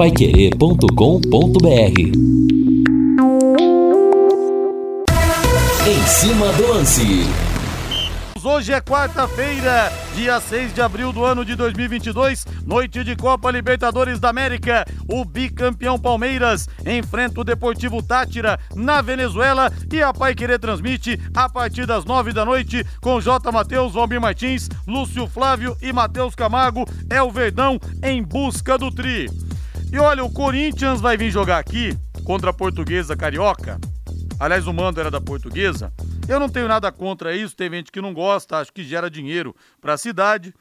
paiquerê.com.br Em cima do lance. Hoje é quarta-feira, dia 6 de abril do ano de 2022, noite de Copa Libertadores da América. O bicampeão Palmeiras enfrenta o Deportivo Tátira na Venezuela e a Pai Querer transmite a partir das 9 da noite com J. Matheus, Valmir Martins, Lúcio Flávio e Matheus Camargo. É o Verdão em busca do Tri. E olha, o Corinthians vai vir jogar aqui contra a Portuguesa Carioca. Aliás, o mando era da Portuguesa. Eu não tenho nada contra isso, tem gente que não gosta, acho que gera dinheiro para a cidade.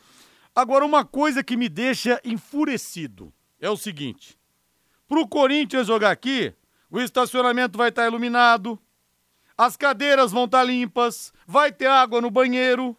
Agora, uma coisa que me deixa enfurecido é o seguinte: para o Corinthians jogar aqui, o estacionamento vai estar tá iluminado, as cadeiras vão estar tá limpas, vai ter água no banheiro.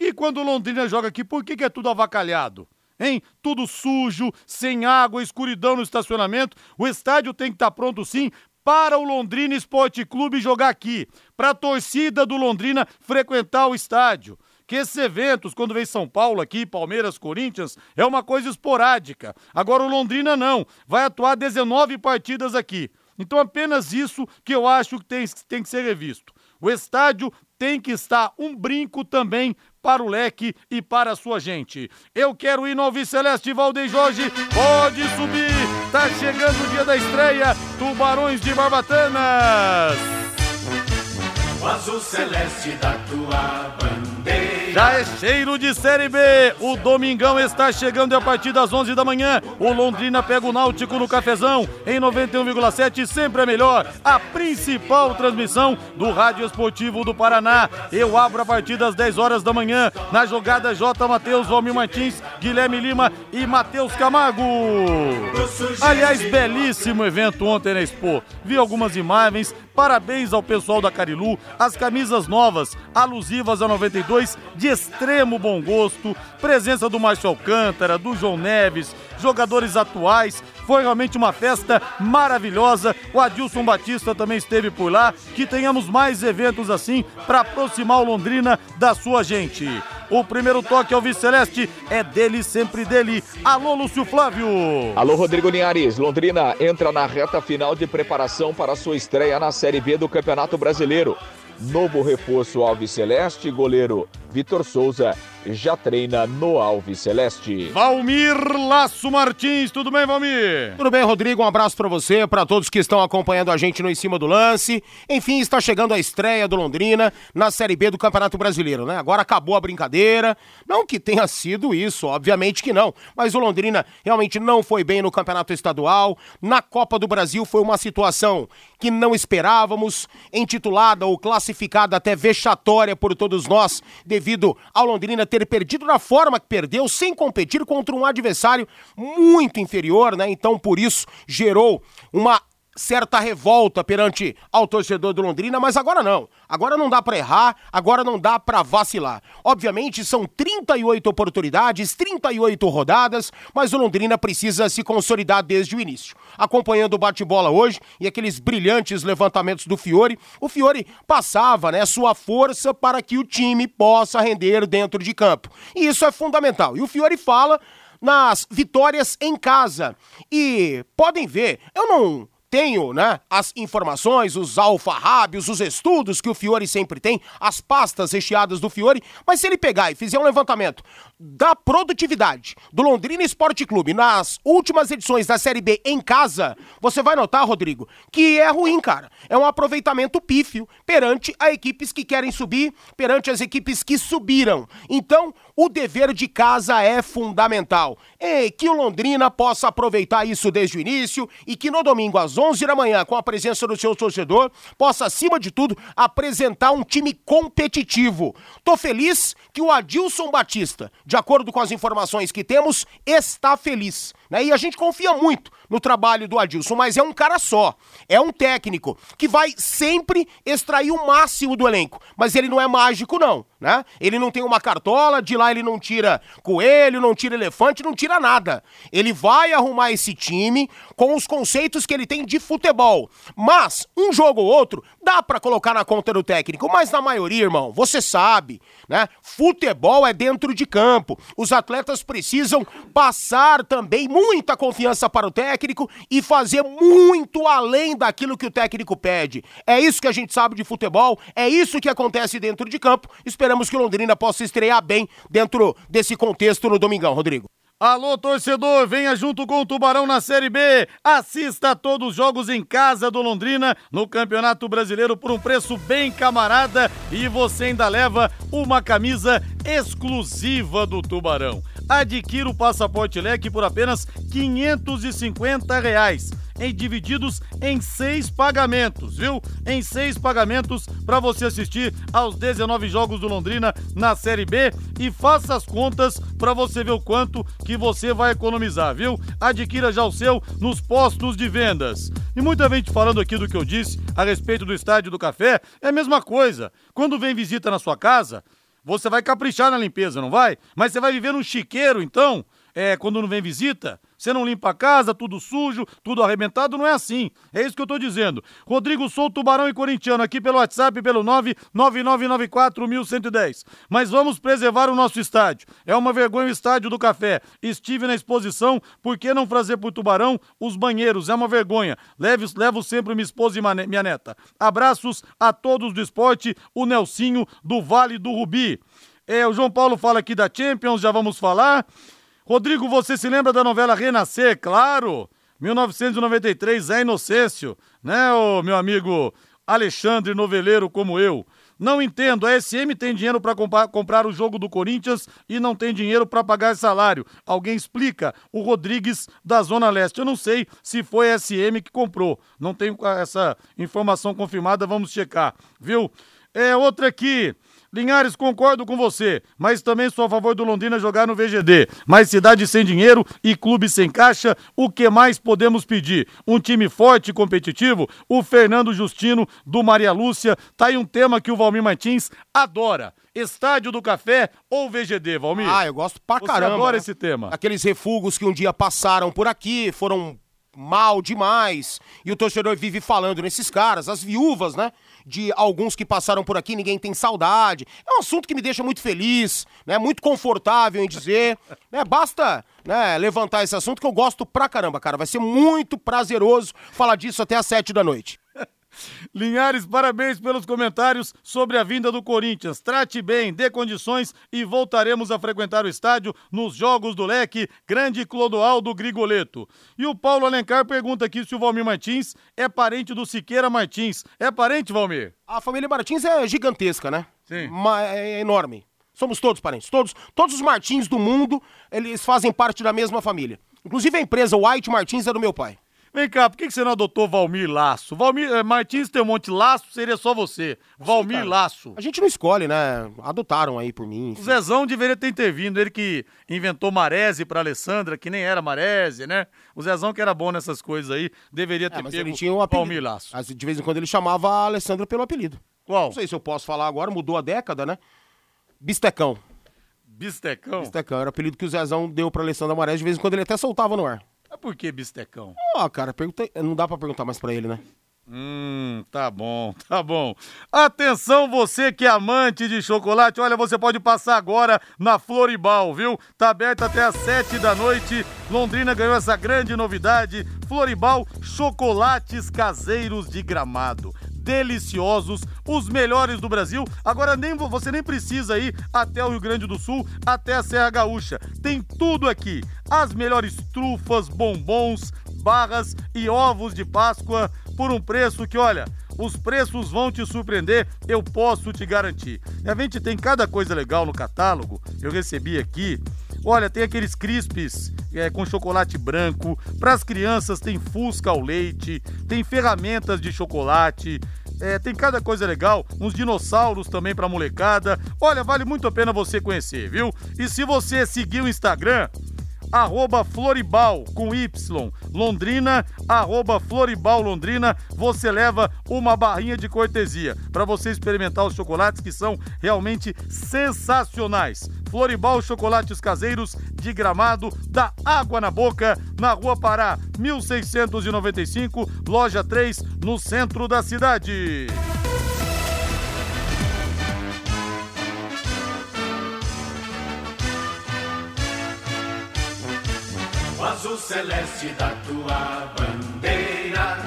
E quando o Londrina joga aqui, por que, que é tudo avacalhado? Hein? Tudo sujo, sem água, escuridão no estacionamento. O estádio tem que estar tá pronto sim para o Londrina Esporte Clube jogar aqui, para a torcida do Londrina frequentar o estádio. Que esses eventos, quando vem São Paulo aqui, Palmeiras, Corinthians, é uma coisa esporádica. Agora o Londrina não, vai atuar 19 partidas aqui. Então apenas isso que eu acho que tem, tem que ser revisto. O estádio tem que estar um brinco também para o leque e para a sua gente. Eu quero ir no Alves Celeste Valdeir Jorge, pode subir, tá chegando o dia da estreia, Tubarões de Barbatanas. O azul celeste da tua já é cheiro de Série B. O Domingão está chegando a partir das 11 da manhã. O Londrina pega o Náutico no Cafezão em 91,7, sempre é melhor. A principal transmissão do Rádio Esportivo do Paraná. Eu abro a partir das 10 horas da manhã na jogada J. Matheus, Romil Martins, Guilherme Lima e Matheus Camargo. Aliás, belíssimo evento ontem na Expo. Vi algumas imagens. Parabéns ao pessoal da Carilu. As camisas novas, alusivas a 92 de extremo bom gosto, presença do Márcio Alcântara, do João Neves, jogadores atuais. Foi realmente uma festa maravilhosa. O Adilson Batista também esteve por lá. Que tenhamos mais eventos assim para aproximar o Londrina da sua gente. O primeiro toque ao Viceleste é dele, sempre dele. Alô, Lúcio Flávio. Alô, Rodrigo Linhares. Londrina entra na reta final de preparação para sua estreia na Série B do Campeonato Brasileiro. Novo reforço Alves Celeste, goleiro Vitor Souza já treina no Alves Celeste. Valmir Laço Martins, tudo bem, Valmir? Tudo bem, Rodrigo? Um abraço para você, para todos que estão acompanhando a gente no Em Cima do Lance. Enfim, está chegando a estreia do Londrina na Série B do Campeonato Brasileiro, né? Agora acabou a brincadeira. Não que tenha sido isso, obviamente que não. Mas o Londrina realmente não foi bem no Campeonato Estadual. Na Copa do Brasil foi uma situação que não esperávamos, intitulada ou classificada até vexatória por todos nós, devido ao Londrina ter perdido da forma que perdeu, sem competir contra um adversário muito inferior, né? Então, por isso, gerou uma certa revolta perante ao torcedor do Londrina, mas agora não. Agora não dá para errar, agora não dá para vacilar. Obviamente são 38 oportunidades, 38 rodadas, mas o Londrina precisa se consolidar desde o início. Acompanhando o bate-bola hoje e aqueles brilhantes levantamentos do Fiore, o Fiore passava, né, sua força para que o time possa render dentro de campo. E isso é fundamental. E o Fiore fala nas vitórias em casa. E podem ver, eu não tenho, né, as informações, os alfarrábios, os estudos que o Fiore sempre tem, as pastas recheadas do Fiore, mas se ele pegar e fizer um levantamento da produtividade do Londrina Esporte Clube nas últimas edições da Série B em casa, você vai notar, Rodrigo, que é ruim, cara. É um aproveitamento pífio perante as equipes que querem subir, perante as equipes que subiram. Então, o dever de casa é fundamental. E que o Londrina possa aproveitar isso desde o início e que no domingo às 11 da manhã, com a presença do seu torcedor, possa, acima de tudo, apresentar um time competitivo. Tô feliz que o Adilson Batista, de acordo com as informações que temos, está feliz. Né? E a gente confia muito no trabalho do Adilson, mas é um cara só. É um técnico que vai sempre extrair o máximo do elenco. Mas ele não é mágico, não. Né? Ele não tem uma cartola, de lá ele não tira coelho, não tira elefante, não tira nada. Ele vai arrumar esse time com os conceitos que ele tem de futebol. Mas, um jogo ou outro, dá para colocar na conta do técnico. Mas na maioria, irmão, você sabe, né? Futebol é dentro de campo. Os atletas precisam passar também muita confiança para o técnico e fazer muito além daquilo que o técnico pede. É isso que a gente sabe de futebol, é isso que acontece dentro de campo. Esperamos que o Londrina possa estrear bem dentro desse contexto no domingão, Rodrigo. Alô, torcedor, venha junto com o Tubarão na Série B. Assista a todos os jogos em casa do Londrina no Campeonato Brasileiro por um preço bem camarada e você ainda leva uma camisa exclusiva do Tubarão. Adquira o passaporte leque por apenas 550 reais em divididos em seis pagamentos, viu? Em seis pagamentos para você assistir aos 19 jogos do Londrina na Série B e faça as contas para você ver o quanto que você vai economizar, viu? Adquira já o seu nos postos de vendas. E muita gente falando aqui do que eu disse a respeito do Estádio do Café, é a mesma coisa. Quando vem visita na sua casa, você vai caprichar na limpeza, não vai? Mas você vai viver num chiqueiro, então, é, quando não vem visita? Você não limpa a casa, tudo sujo, tudo arrebentado, não é assim. É isso que eu tô dizendo. Rodrigo Souto, Tubarão e Corintiano, aqui pelo WhatsApp, pelo 999941110. Mas vamos preservar o nosso estádio. É uma vergonha o estádio do café. Estive na exposição, por que não fazer por Tubarão os banheiros? É uma vergonha. Levo, levo sempre minha esposa e minha neta. Abraços a todos do esporte, o Nelsinho do Vale do Rubi. É, o João Paulo fala aqui da Champions, já vamos falar. Rodrigo, você se lembra da novela Renascer? Claro! 1993, Zé Inocêncio, né, o meu amigo Alexandre Noveleiro como eu. Não entendo, a SM tem dinheiro para comprar o jogo do Corinthians e não tem dinheiro para pagar salário. Alguém explica? O Rodrigues da Zona Leste. Eu não sei se foi a SM que comprou. Não tenho essa informação confirmada, vamos checar, viu? É outra aqui. Linhares, concordo com você, mas também sou a favor do Londrina jogar no VGD. Mas cidade sem dinheiro e clube sem caixa, o que mais podemos pedir? Um time forte e competitivo? O Fernando Justino, do Maria Lúcia, tá aí um tema que o Valmir Martins adora. Estádio do Café ou VGD, Valmir? Ah, eu gosto pra Você caramba. adora né? esse tema. Aqueles refugos que um dia passaram por aqui, foram mal demais. E o torcedor vive falando nesses caras, as viúvas, né? De alguns que passaram por aqui, ninguém tem saudade. É um assunto que me deixa muito feliz, né? Muito confortável em dizer. né? Basta né, levantar esse assunto que eu gosto pra caramba, cara. Vai ser muito prazeroso falar disso até às sete da noite. Linhares, parabéns pelos comentários sobre a vinda do Corinthians. Trate bem, dê condições e voltaremos a frequentar o estádio nos Jogos do Leque, grande Clodoaldo Grigoleto. E o Paulo Alencar pergunta aqui se o Valmir Martins é parente do Siqueira Martins. É parente, Valmir? A família Martins é gigantesca, né? Sim. Ma- é enorme. Somos todos parentes. Todos, todos os Martins do mundo, eles fazem parte da mesma família. Inclusive a empresa White Martins é do meu pai. Vem cá, por que que você não adotou Valmir Laço? Valmir eh, Martins tem um monte de laço, seria só você. Valmir cara. Laço. A gente não escolhe, né? Adotaram aí por mim. O enfim. Zezão deveria ter intervindo, ele que inventou Marese pra Alessandra, que nem era Marese, né? O Zezão que era bom nessas coisas aí, deveria ter É, mas pego ele tinha um apelido. Valmir Laço. Mas De vez em quando ele chamava a Alessandra pelo apelido. Qual? Não sei se eu posso falar agora, mudou a década, né? Bistecão. Bistecão? Bistecão era o apelido que o Zezão deu pra Alessandra Marés, de vez em quando ele até soltava no ar. Mas por que bistecão? Ó, cara, pergunta... não dá pra perguntar mais pra ele, né? Hum, tá bom, tá bom. Atenção, você que é amante de chocolate, olha, você pode passar agora na Floribal, viu? Tá aberto até às sete da noite. Londrina ganhou essa grande novidade. Floribal, chocolates caseiros de gramado. Deliciosos, os melhores do Brasil. Agora nem vo- você nem precisa ir até o Rio Grande do Sul, até a Serra Gaúcha. Tem tudo aqui. As melhores trufas, bombons, barras e ovos de Páscoa por um preço que, olha, os preços vão te surpreender, eu posso te garantir. A gente tem cada coisa legal no catálogo, eu recebi aqui. Olha, tem aqueles crispes é, com chocolate branco. Para as crianças tem fusca ao leite, tem ferramentas de chocolate. é, tem cada coisa legal, uns dinossauros também para molecada. Olha, vale muito a pena você conhecer, viu? E se você seguir o Instagram, arroba Floribal com Y, Londrina, arroba Floribal Londrina, você leva uma barrinha de cortesia para você experimentar os chocolates que são realmente sensacionais. Floribal Chocolates Caseiros de Gramado, da água na boca, na Rua Pará, 1695, loja 3, no centro da cidade. Azul celeste da tua bandeira,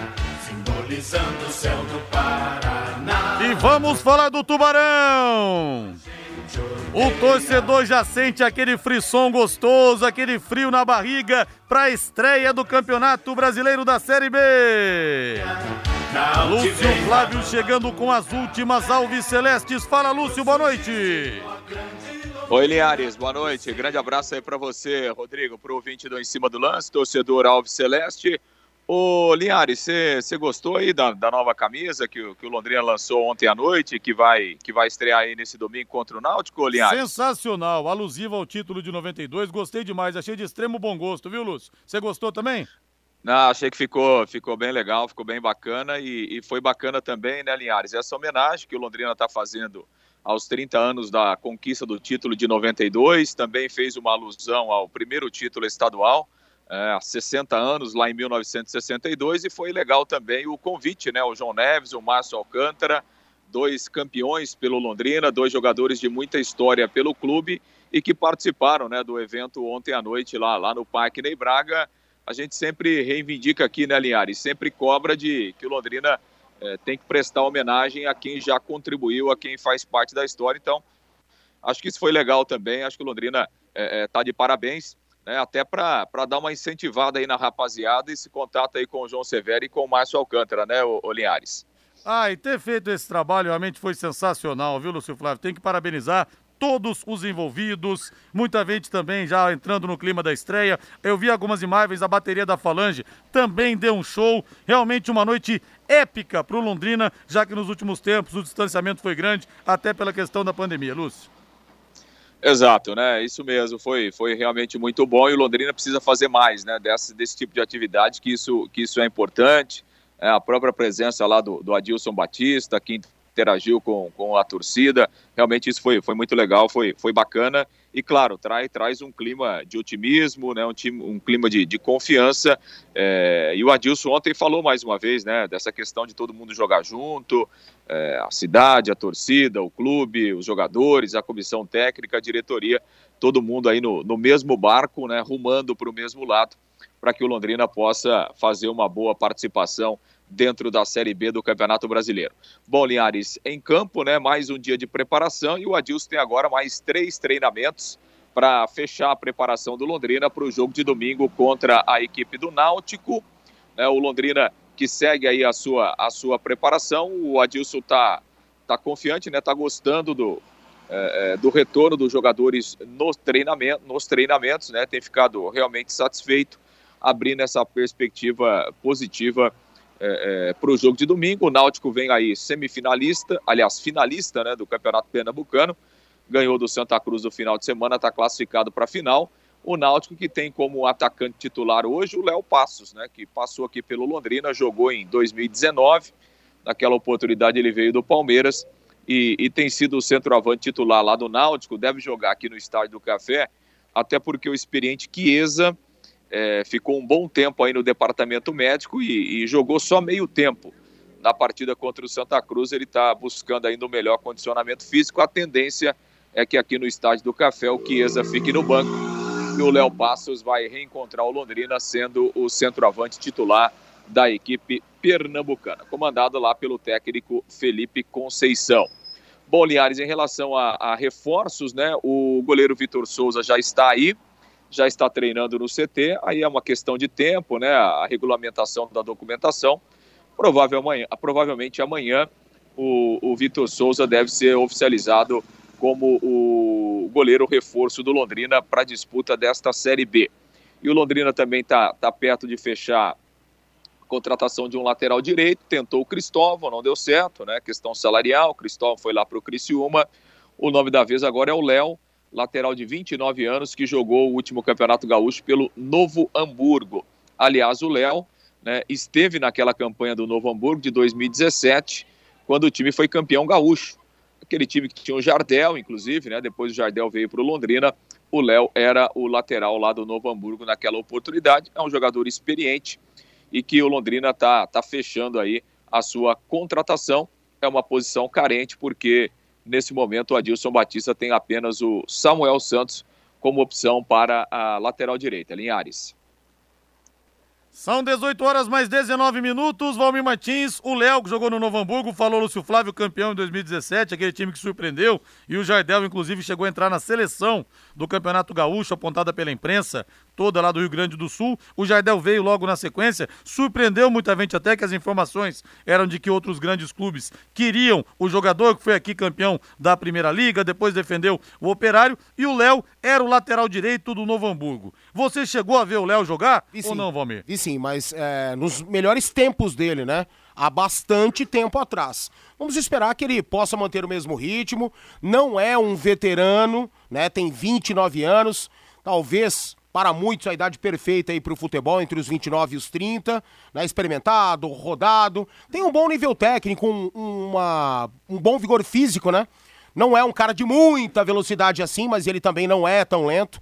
simbolizando o céu do Paraná. E vamos falar do Tubarão! O torcedor já sente aquele frisson gostoso, aquele frio na barriga para a estreia do Campeonato Brasileiro da Série B. Lúcio Flávio chegando com as últimas alves celestes. Fala, Lúcio, boa noite. Oi, Linhares, boa noite. Grande abraço aí para você, Rodrigo, pro ouvinte do Em Cima do Lance, torcedor Alves Celeste. Ô, Linhares, você gostou aí da, da, nova camisa que, que, o Londrina lançou ontem à noite, que vai, que vai estrear aí nesse domingo contra o Náutico, Linhares? Sensacional, alusiva ao título de 92, gostei demais, achei de extremo bom gosto, viu, Lúcio? Você gostou também? Não, achei que ficou, ficou bem legal, ficou bem bacana e, e foi bacana também, né, Linhares? Essa homenagem que o Londrina está fazendo aos 30 anos da conquista do título de 92, também fez uma alusão ao primeiro título estadual, é, há 60 anos, lá em 1962, e foi legal também o convite, né? O João Neves, o Márcio Alcântara, dois campeões pelo Londrina, dois jogadores de muita história pelo clube e que participaram né, do evento ontem à noite lá, lá no Parque Ney Braga. A gente sempre reivindica aqui, né, Linhares? Sempre cobra de que o Londrina é, tem que prestar homenagem a quem já contribuiu, a quem faz parte da história. Então, acho que isso foi legal também. Acho que o Londrina está é, é, tá de parabéns né, até para dar uma incentivada aí na rapaziada esse contato aí com o João Severo e com o Márcio Alcântara, né, o? Ah, e ter feito esse trabalho realmente foi sensacional, viu, Lúcio Flávio? Tem que parabenizar todos os envolvidos, muita gente também já entrando no clima da estreia. Eu vi algumas imagens, a bateria da Falange também deu um show. Realmente uma noite épica para o Londrina, já que nos últimos tempos o distanciamento foi grande, até pela questão da pandemia. Lúcio. Exato, né? Isso mesmo, foi, foi realmente muito bom e o Londrina precisa fazer mais, né? Desse, desse tipo de atividade, que isso, que isso é importante. É, a própria presença lá do, do Adilson Batista, que interagiu com, com a torcida, realmente isso foi, foi muito legal, foi, foi bacana e claro, traz, traz um clima de otimismo, né, um, time, um clima de, de confiança. É, e o Adilson ontem falou mais uma vez né, dessa questão de todo mundo jogar junto, é, a cidade, a torcida, o clube, os jogadores, a comissão técnica, a diretoria, todo mundo aí no, no mesmo barco, né, rumando para o mesmo lado, para que o Londrina possa fazer uma boa participação dentro da Série B do Campeonato Brasileiro. Bom, Linhares, em campo, né, mais um dia de preparação e o Adilson tem agora mais três treinamentos para fechar a preparação do Londrina para o jogo de domingo contra a equipe do Náutico. É, o Londrina que segue aí a sua, a sua preparação. O Adilson está tá confiante, né? Tá gostando do, é, é, do retorno dos jogadores nos, treinamento, nos treinamentos, né? Tem ficado realmente satisfeito, abrindo essa perspectiva positiva é, é, para o jogo de domingo. O Náutico vem aí semifinalista, aliás, finalista né, do Campeonato Pernambucano, ganhou do Santa Cruz no final de semana, está classificado para a final. O Náutico que tem como atacante titular hoje o Léo Passos, né, que passou aqui pelo Londrina, jogou em 2019. Naquela oportunidade ele veio do Palmeiras e, e tem sido o centroavante titular lá do Náutico. Deve jogar aqui no Estádio do Café, até porque o experiente Chiesa é, ficou um bom tempo aí no departamento médico e, e, jogou só meio tempo. Na partida contra o Santa Cruz, ele está buscando ainda o melhor condicionamento físico. A tendência é que aqui no estádio do Café o Chiesa fique no banco e o Léo Passos vai reencontrar o Londrina sendo o centroavante titular da equipe pernambucana, comandado lá pelo técnico Felipe Conceição. Bom, Linhares, em relação a, a reforços, né? O goleiro Vitor Souza já está aí, já está treinando no CT, aí é uma questão de tempo, né? A regulamentação da documentação. Provável amanhã, provavelmente amanhã o, o Vitor Souza deve ser oficializado como o goleiro reforço do Londrina para a disputa desta Série B. E o Londrina também está tá perto de fechar a contratação de um lateral direito, tentou o Cristóvão, não deu certo, né? Questão salarial, o Cristóvão foi lá para o Criciúma. O nome da vez agora é o Léo, lateral de 29 anos, que jogou o último Campeonato Gaúcho pelo Novo Hamburgo. Aliás, o Léo né, esteve naquela campanha do Novo Hamburgo de 2017, quando o time foi campeão gaúcho. Aquele time que tinha o Jardel, inclusive, né, depois o Jardel veio para o Londrina, o Léo era o lateral lá do Novo Hamburgo naquela oportunidade. É um jogador experiente e que o Londrina está tá fechando aí a sua contratação. É uma posição carente, porque Nesse momento, o Adilson Batista tem apenas o Samuel Santos como opção para a lateral direita, Linhares. São 18 horas mais 19 minutos. Valmir Martins, o Léo que jogou no Novo Hamburgo, falou Lúcio Flávio, campeão em 2017, aquele time que surpreendeu. E o Jardel, inclusive, chegou a entrar na seleção do Campeonato Gaúcho, apontada pela imprensa toda lá do Rio Grande do Sul. O Jardel veio logo na sequência, surpreendeu muita gente até que as informações eram de que outros grandes clubes queriam o jogador que foi aqui campeão da Primeira Liga, depois defendeu o Operário e o Léo era o lateral direito do Novo Hamburgo. Você chegou a ver o Léo jogar Vi ou sim. não, Valmir? Vi sim, mas é, nos melhores tempos dele, né? Há bastante tempo atrás. Vamos esperar que ele possa manter o mesmo ritmo. Não é um veterano, né? Tem 29 anos. Talvez, para muitos, a idade perfeita aí para o futebol, entre os 29 e os 30. Né? Experimentado, rodado. Tem um bom nível técnico, um, uma, um bom vigor físico, né? Não é um cara de muita velocidade assim, mas ele também não é tão lento.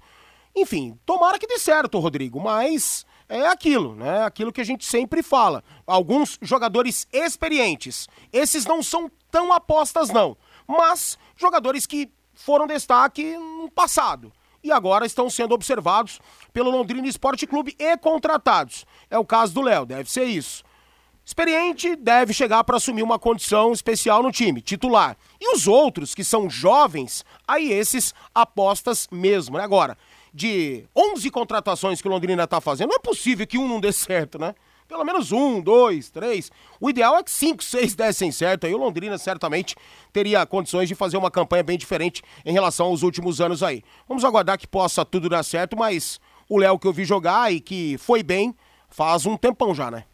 Enfim, tomara que dê certo, Rodrigo, mas é aquilo, né? Aquilo que a gente sempre fala. Alguns jogadores experientes. Esses não são tão apostas, não. Mas jogadores que foram destaque no passado. E agora estão sendo observados pelo Londrina Esporte Clube e contratados. É o caso do Léo, deve ser isso. Experiente deve chegar para assumir uma condição especial no time, titular. E os outros, que são jovens, aí esses apostas mesmo, né? Agora, de 11 contratações que o Londrina tá fazendo, não é possível que um não dê certo, né? Pelo menos um, dois, três. O ideal é que cinco, seis dessem certo. Aí o Londrina certamente teria condições de fazer uma campanha bem diferente em relação aos últimos anos aí. Vamos aguardar que possa tudo dar certo, mas o Léo que eu vi jogar e que foi bem faz um tempão já, né?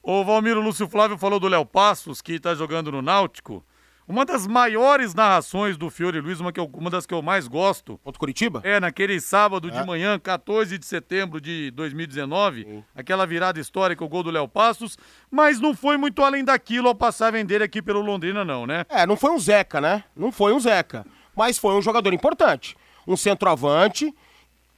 O Valmiro Lúcio Flávio falou do Léo Passos, que está jogando no Náutico. Uma das maiores narrações do Fiore Luiz, uma, que eu- uma das que eu mais gosto, Contra o Curitiba? é naquele sábado É. de manhã, 14 de setembro de 2019, aquela virada histórica, o gol do Léo Passos, mas não foi muito além daquilo ao passar a vender aqui pelo Londrina, não, né? É, não foi um Zeca, né? Não foi um Zeca. Mas foi um jogador importante. Um centroavante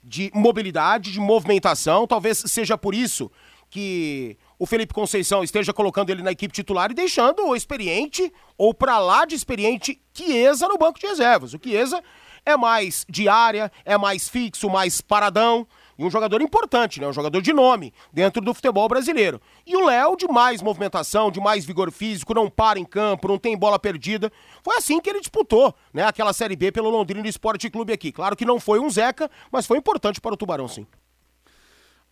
de mobilidade, de movimentação. Talvez seja por isso que o Felipe Conceição esteja colocando ele na equipe titular e deixando o experiente, ou pra lá de experiente, Chiesa no banco de reservas. O Chiesa é mais de área, é mais fixo, mais paradão. E um jogador importante, né? Um jogador de nome dentro do futebol brasileiro. E o Léo, de mais movimentação, de mais vigor físico, não para em campo, não tem bola perdida. Foi assim que ele disputou, né? Aquela Série B pelo Londrina Esporte Clube aqui. Claro que não foi um Zeca, mas foi importante para o Tubarão, sim.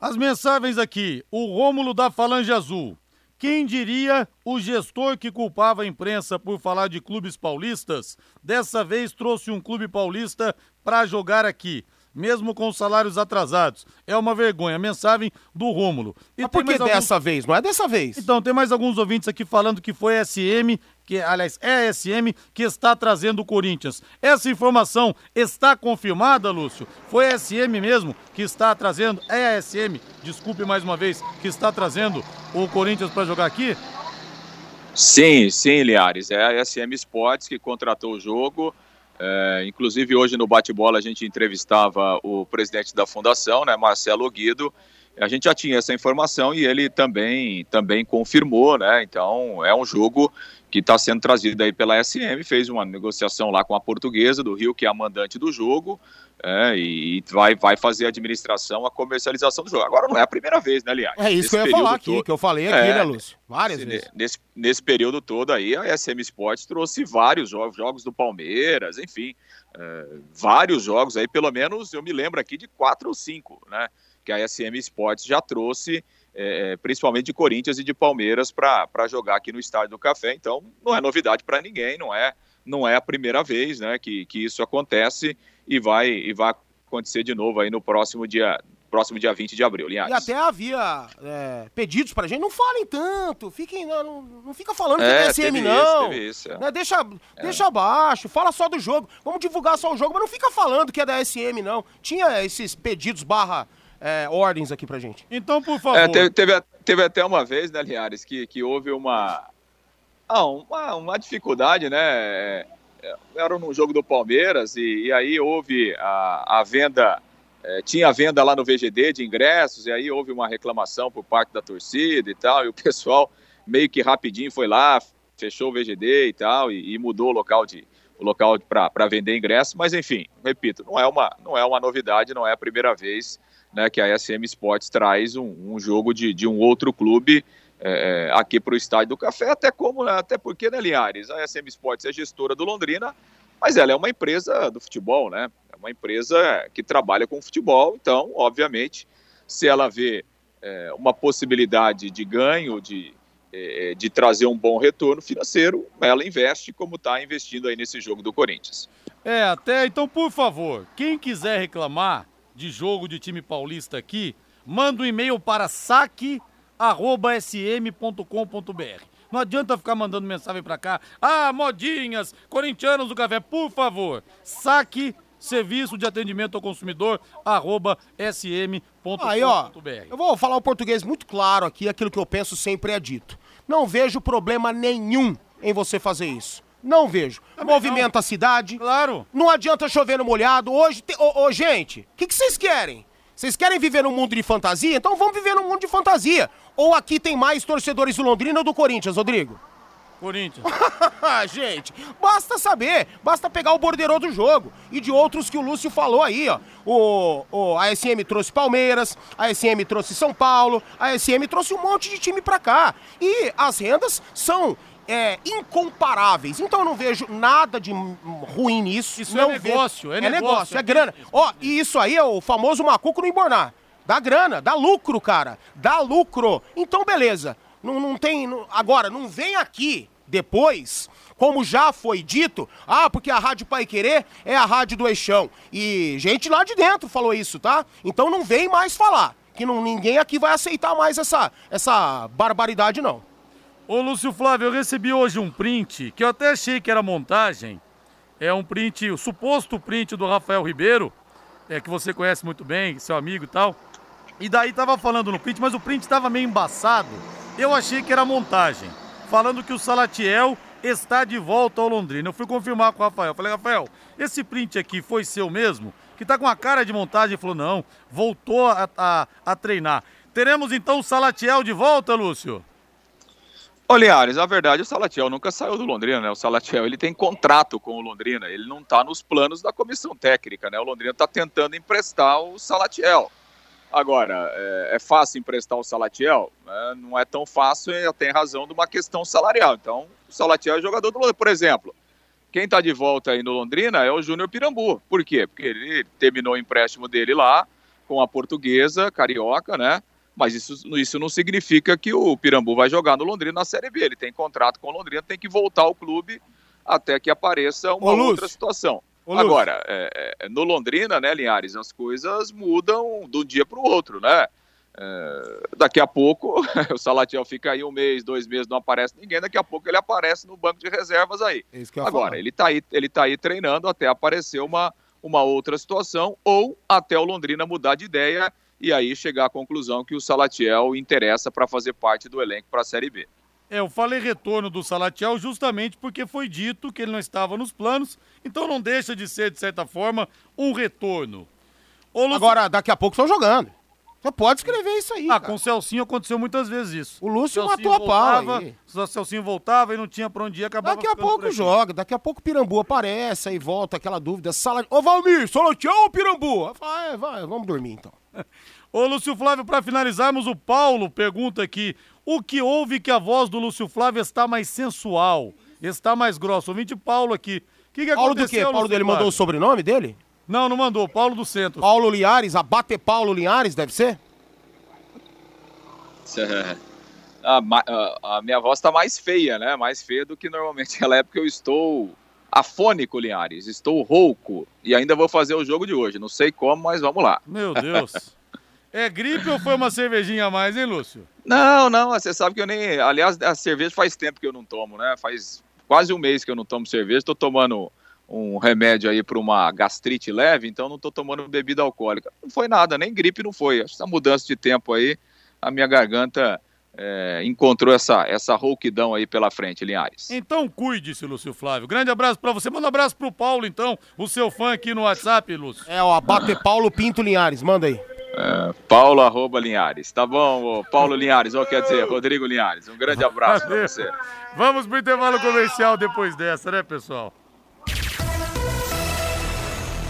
As mensagens aqui, o Rômulo da Falange Azul. Quem diria o gestor que culpava a imprensa por falar de clubes paulistas, dessa vez trouxe um clube paulista para jogar aqui, mesmo com salários atrasados. É uma vergonha. Mensagem do Rômulo. E Mas por que alguns- dessa vez? Não é dessa vez. Então, tem mais alguns ouvintes aqui falando que foi a SM, que, aliás, é a SM que está trazendo o Corinthians. Essa informação está confirmada, Lúcio? Foi a SM mesmo que está trazendo, é a SM, desculpe mais uma vez, que está trazendo o Corinthians para jogar aqui? Sim, sim, Liares. É a SM Sports que contratou o jogo. É, inclusive, hoje no bate-bola a gente entrevistava o presidente da fundação, né, Marcelo Guido. A gente já tinha essa informação e ele também, também confirmou, né? Então, é um jogo que está sendo trazido aí pela SM. Fez uma negociação lá com a portuguesa do Rio, que é a mandante do jogo. é, e vai, vai fazer a administração, a comercialização do jogo. Agora não é a primeira vez, né, aliás? É isso que eu ia falar aqui, todo- que eu falei aqui, É, né, Lúcio? Várias Nesse- vezes. Nesse, nesse período todo aí, a SM Sports trouxe vários jogos, jogos do Palmeiras, enfim, é, vários jogos aí, pelo menos eu me lembro aqui de quatro ou cinco, né? Que a SM Sports já trouxe, é, principalmente de Corinthians e de Palmeiras, para jogar aqui no Estádio do Café. Então, não é novidade para ninguém, não é, não é a primeira vez né, que, que isso acontece e vai, e vai acontecer de novo aí no próximo dia, próximo dia 20 de abril, E até havia é, pedidos pra gente, não falem tanto, fiquem, não, não, fica falando que É, é SM, não. isso, teve isso, é. Né, deixa, deixa abaixo, fala só do jogo. Vamos divulgar só o jogo, mas não fica falando que é da SM, não. Tinha esses pedidos barra é, ordens aqui pra gente. Então, por favor. É, teve, teve, teve até uma vez, né, Linhares, que, que houve uma, ah, uma, uma dificuldade, né? é, é, Era num jogo do Palmeiras e, e aí houve a, a venda, é, tinha a venda lá no VGD de ingressos, e aí houve uma reclamação por parte da torcida e tal, e o pessoal meio que rapidinho foi lá, fechou o VGD e tal, e, e mudou o local de o local para vender ingressos, mas enfim, repito, não é uma não é uma novidade, não é a primeira vez né, que a SM Sports traz um, um jogo de, de um outro clube é, aqui para o Estádio do Café, até como, né, até porque, né, Linhares, a SM Sports é gestora do Londrina, mas ela é uma empresa do futebol, né? É uma empresa que trabalha com futebol, então, obviamente, se ela vê é, uma possibilidade de ganho, de, é, de trazer um bom retorno financeiro, ela investe como está investindo aí nesse jogo do Corinthians. É, até então, por favor, quem quiser reclamar de jogo de time paulista aqui, manda um e-mail para saque@sm.com.br. Não adianta ficar mandando mensagem para cá. Ah, modinhas, corintianos do café, por favor, saque serviço de atendimento ao consumidor, arroba sm.com.br. Aí, ó, eu vou falar o português muito claro aqui, aquilo que eu penso sempre é dito. Não vejo problema nenhum em você fazer isso. Não vejo. Também Movimenta não. a cidade. Claro. Não adianta chover no molhado. Hoje, te... ô, ô, gente, o que, que vocês querem? Vocês querem viver num mundo de fantasia? Então vamos viver num mundo de fantasia. Ou aqui tem mais torcedores do Londrina ou do Corinthians, Rodrigo? Corinthians. Gente, basta saber, basta pegar o borderô do jogo e de outros que o Lúcio falou aí, ó. O, o, a SM trouxe Palmeiras, a SM trouxe São Paulo, a SM trouxe um monte de time pra cá. E as rendas são é, incomparáveis. Então eu não vejo nada de ruim nisso. Isso não é negócio, vejo... é, negócio, é negócio, é grana. Ó, e isso aí é o famoso macuco no embornar. Dá grana, dá lucro, cara. Dá lucro. Então beleza. Não, não tem. Não, agora, não vem aqui depois, como já foi dito, ah, porque a Rádio Pai Querer é a rádio do Eixão. E gente lá de dentro falou isso, tá? Então não vem mais falar. Que não, ninguém aqui vai aceitar mais essa, essa barbaridade, não. Ô, Lúcio Flávio, eu recebi hoje um print que eu até achei que era montagem. É um print, o suposto print do Rafael Ribeiro, é, que você conhece muito bem, seu amigo e tal. E daí tava falando no print, mas o print tava meio embaçado eu achei que era montagem, falando que o Salatiel está de volta ao Londrina. Eu fui confirmar com o Rafael. Falei, Rafael, esse print aqui foi seu mesmo? Que tá com a cara de montagem. Ele falou, não, voltou a, a, a treinar. Teremos então o Salatiel de volta, Lúcio? Ô, Linhares, a verdade, o Salatiel nunca saiu do Londrina, né? O Salatiel, ele tem contrato com o Londrina, ele não tá nos planos da comissão técnica, né? O Londrina tá tentando emprestar o Salatiel. Agora, é, é, fácil emprestar o Salatiel? É, não é tão fácil tem razão de uma questão salarial. Então, o Salatiel é jogador do Londrina. Por exemplo, quem está de volta aí no Londrina é o Júnior Pirambu. Por quê? Porque ele terminou o empréstimo dele lá com a portuguesa, carioca, né? Mas isso, isso não significa que o Pirambu vai jogar no Londrina na Série B. Ele tem contrato com o Londrina, tem que voltar ao clube até que apareça uma Ô, outra situação. Ô, Agora, é, é, no Londrina, né, Linhares, as coisas mudam de um dia para o outro, né? É, daqui a pouco o Salatiel fica aí um mês, dois meses, não aparece ninguém, daqui a pouco ele aparece no banco de reservas aí. É Agora, ele está aí, ele tá aí treinando até aparecer uma, uma outra situação, ou até o Londrina mudar de ideia e aí chegar à conclusão que o Salatiel interessa para fazer parte do elenco para a Série B. É, eu falei retorno do Salatiel justamente porque foi dito que ele não estava nos planos, então não deixa de ser, de certa forma, um retorno. Lu... Agora, daqui a pouco estão jogando. Você pode escrever isso aí. Ah, cara. com o Celcinho aconteceu muitas vezes isso. O Lúcio o matou a pau. Aí. O Celcinho voltava e não tinha pra onde ir, acabava Daqui a pouco joga, daqui a pouco o Pirambu aparece, aí volta aquela dúvida. Sala... Ô Valmir, Salatiel ou Pirambu? Vai, vai, vamos dormir então. Ô Lúcio Flávio, para finalizarmos, o Paulo pergunta aqui: o que houve que a voz do Lúcio Flávio está mais sensual, está mais grossa? Ouvinte Paulo aqui. O que, que Paulo aconteceu, do quê? Paulo dele mandou o sobrenome dele? Não, não mandou. Paulo do Centro. Paulo Liares, abate Paulo Liares, deve ser? a, a, a, minha voz está mais feia, né? Mais feia do que normalmente ela é, porque eu estou afônico, Linhares. Estou rouco. E ainda vou fazer o jogo de hoje. Não sei como, mas vamos lá. Meu Deus. É gripe ou foi uma cervejinha a mais, hein, Lúcio? Não, não, você sabe que eu nem. Aliás, a cerveja faz tempo que eu não tomo, né? Faz quase um mês que eu não tomo cerveja. Estou tomando um remédio aí para uma gastrite leve, então não estou tomando bebida alcoólica. Não foi nada, nem gripe não foi. Essa mudança de tempo aí, a minha garganta é, encontrou essa, essa rouquidão aí pela frente, Linhares. Então cuide-se, Lúcio Flávio. Grande abraço para você. Manda um abraço pro Paulo, então, o seu fã aqui no WhatsApp, Lúcio. É, o abate Paulo Pinto Linhares, manda aí. É, Paulo arroba Linhares. Tá bom, Paulo Linhares, ou quer dizer, Rodrigo Linhares. Um grande abraço para você. Vamos pro intervalo comercial depois dessa, né, pessoal?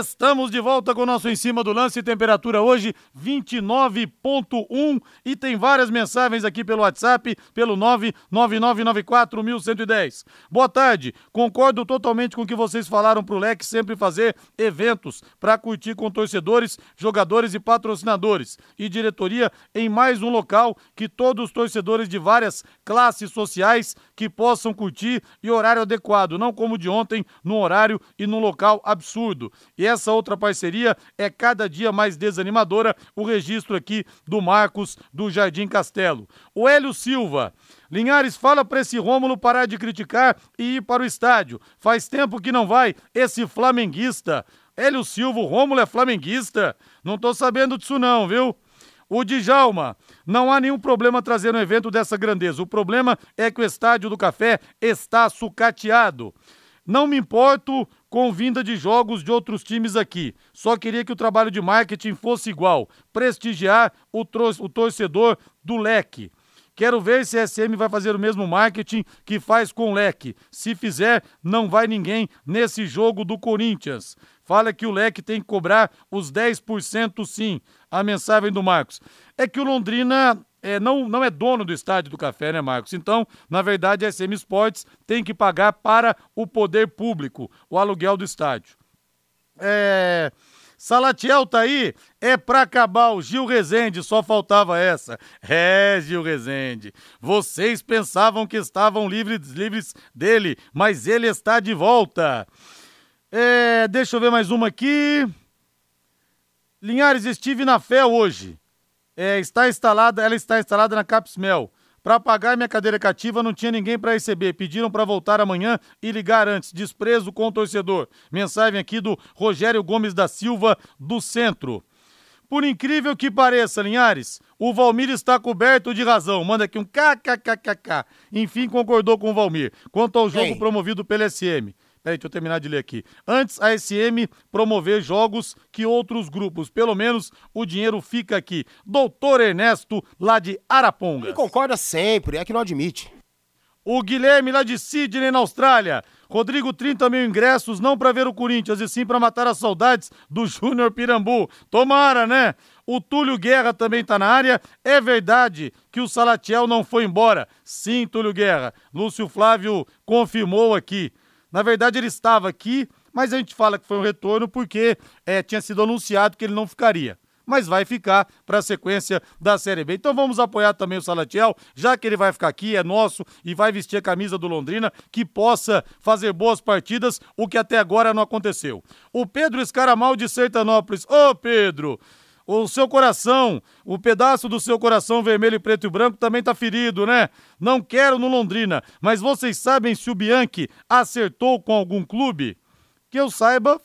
Estamos de volta com o nosso Em Cima do Lance, temperatura hoje 29.1 e tem várias mensagens aqui pelo WhatsApp, pelo 999941110. Boa tarde, concordo totalmente com o que vocês falaram pro Leque sempre fazer eventos para curtir com torcedores, jogadores e patrocinadores e diretoria em mais um local que todos os torcedores de várias classes sociais que possam curtir e horário adequado, não como de ontem, no horário e num local absurdo. E essa outra parceria é cada dia mais desanimadora. O registro aqui do Marcos do Jardim Castelo. O Hélio Silva. Linhares, fala para esse Rômulo parar de criticar e ir para o estádio. Faz tempo que não vai esse flamenguista. Hélio Silva, o Rômulo é flamenguista? Não tô sabendo disso não, viu? O Djalma, não há nenhum problema trazer um evento dessa grandeza. O problema é que o Estádio do Café está sucateado. Não me importo com vinda de jogos de outros times aqui. Só queria que o trabalho de marketing fosse igual, prestigiar o, o torcedor do leque. Quero ver se a SM vai fazer o mesmo marketing que faz com o Leque. Se fizer, não vai ninguém nesse jogo do Corinthians. Fala que o Leque tem que cobrar os 10% sim. A mensagem do Marcos. É que o Londrina é, não, não é dono do estádio do café, né, Marcos? Então, na verdade, a SM Sports tem que pagar para o poder público o aluguel do estádio. É. Salatiel tá aí, é pra acabar o Gil Rezende, só faltava essa. É, Gil Rezende, vocês pensavam que estavam livres, livres dele, mas ele está de volta. É, deixa eu ver mais uma aqui. Linhares, estive na fé hoje. É, está instalada, ela está instalada na Capsmel. Para pagar minha cadeira cativa não tinha ninguém para receber. Pediram para voltar amanhã e ligar antes. Desprezo com o torcedor. Mensagem aqui do Rogério Gomes da Silva, do Centro. Por incrível que pareça, Linhares, o Valmir está coberto de razão. Manda aqui um kkkk. Enfim, concordou com o Valmir. Quanto ao jogo Ei. promovido pela SM. Peraí, deixa eu terminar de ler aqui. Antes, a SM promover jogos que outros grupos. Pelo menos o dinheiro fica aqui. Doutor Ernesto, lá de Araponga. Ele concorda sempre, é que não admite. O Guilherme lá de Sydney, na Austrália. Rodrigo, 30 mil ingressos, não para ver o Corinthians, e sim para matar as saudades do Júnior Pirambu. Tomara, né? O Túlio Guerra também tá na área. É verdade que o Salatiel não foi embora. Sim, Túlio Guerra. Lúcio Flávio confirmou aqui. Na verdade, ele estava aqui, mas a gente fala que foi um retorno porque é, tinha sido anunciado que ele não ficaria mas vai ficar para a sequência da Série B. Então vamos apoiar também o Salatiel, já que ele vai ficar aqui, é nosso e vai vestir a camisa do Londrina, que possa fazer boas partidas, o que até agora não aconteceu. O Pedro Escaramal de Sertanópolis. Ô Pedro, o seu coração, o pedaço do seu coração vermelho, preto e branco também tá ferido, né? Não quero no Londrina, mas vocês sabem se o Bianchi acertou com algum clube? Que eu saiba,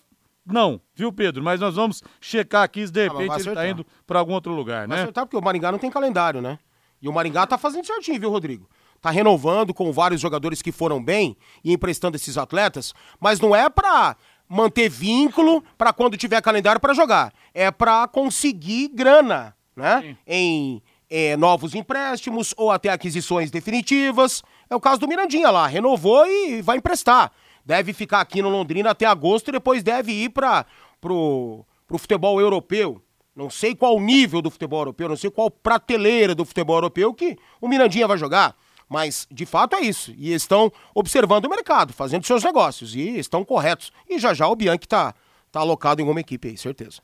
não, viu, Pedro? Mas nós vamos checar aqui se de Ah, repente vai ele tá indo para algum outro lugar, Vai né? acertar porque o Maringá não tem calendário, né? E o Maringá tá fazendo certinho, viu, Rodrigo? Tá renovando com vários jogadores que foram bem e emprestando esses atletas, mas não é pra manter vínculo pra quando tiver calendário pra jogar. É pra conseguir grana, né? Em eh, novos empréstimos ou até aquisições definitivas. É o caso do Mirandinha lá, renovou e vai emprestar. Deve ficar aqui no Londrina até agosto e depois deve ir para pro, pro futebol europeu. Não sei qual nível do futebol europeu, não sei qual prateleira do futebol europeu que o Mirandinha vai jogar. Mas, de fato, é isso. E estão observando o mercado, fazendo seus negócios. E estão corretos. E já já o Bianchi tá, tá alocado em uma equipe aí, certeza.